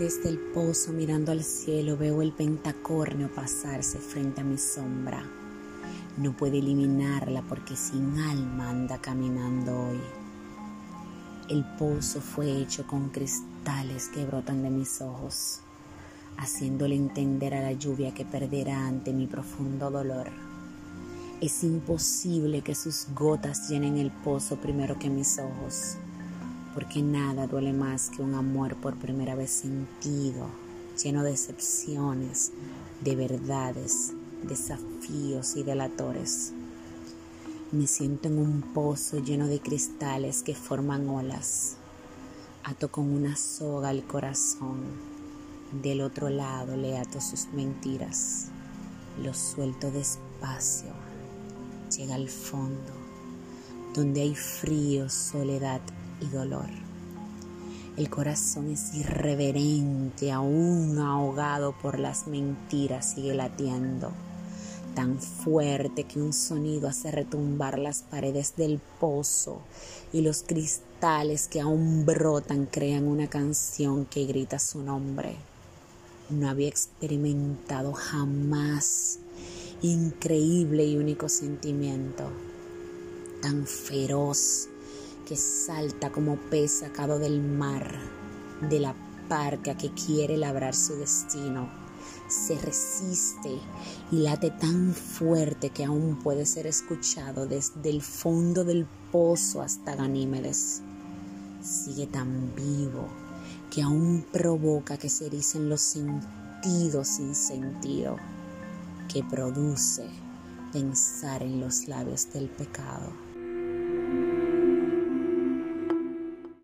Desde el pozo mirando al cielo veo el pentacornio pasarse frente a mi sombra. No puede eliminarla porque sin alma anda caminando hoy. El pozo fue hecho con cristales que brotan de mis ojos, haciéndole entender a la lluvia que perderá ante mi profundo dolor. Es imposible que sus gotas llenen el pozo primero que mis ojos porque nada duele más que un amor por primera vez sentido, lleno de excepciones, de verdades, desafíos y delatores. Me siento en un pozo lleno de cristales que forman olas. Ato con una soga al corazón. Del otro lado le ato sus mentiras. Lo suelto despacio. Llega al fondo, donde hay frío, soledad y dolor. El corazón es irreverente, aún ahogado por las mentiras, sigue latiendo, tan fuerte que un sonido hace retumbar las paredes del pozo y los cristales que aún brotan crean una canción que grita su nombre. No había experimentado jamás increíble y único sentimiento, tan feroz que salta como pez sacado del mar, de la parca que quiere labrar su destino. Se resiste y late tan fuerte que aún puede ser escuchado desde el fondo del pozo hasta Ganímedes. Sigue tan vivo que aún provoca que se ericen los sentidos sin sentido, que produce pensar en los labios del pecado.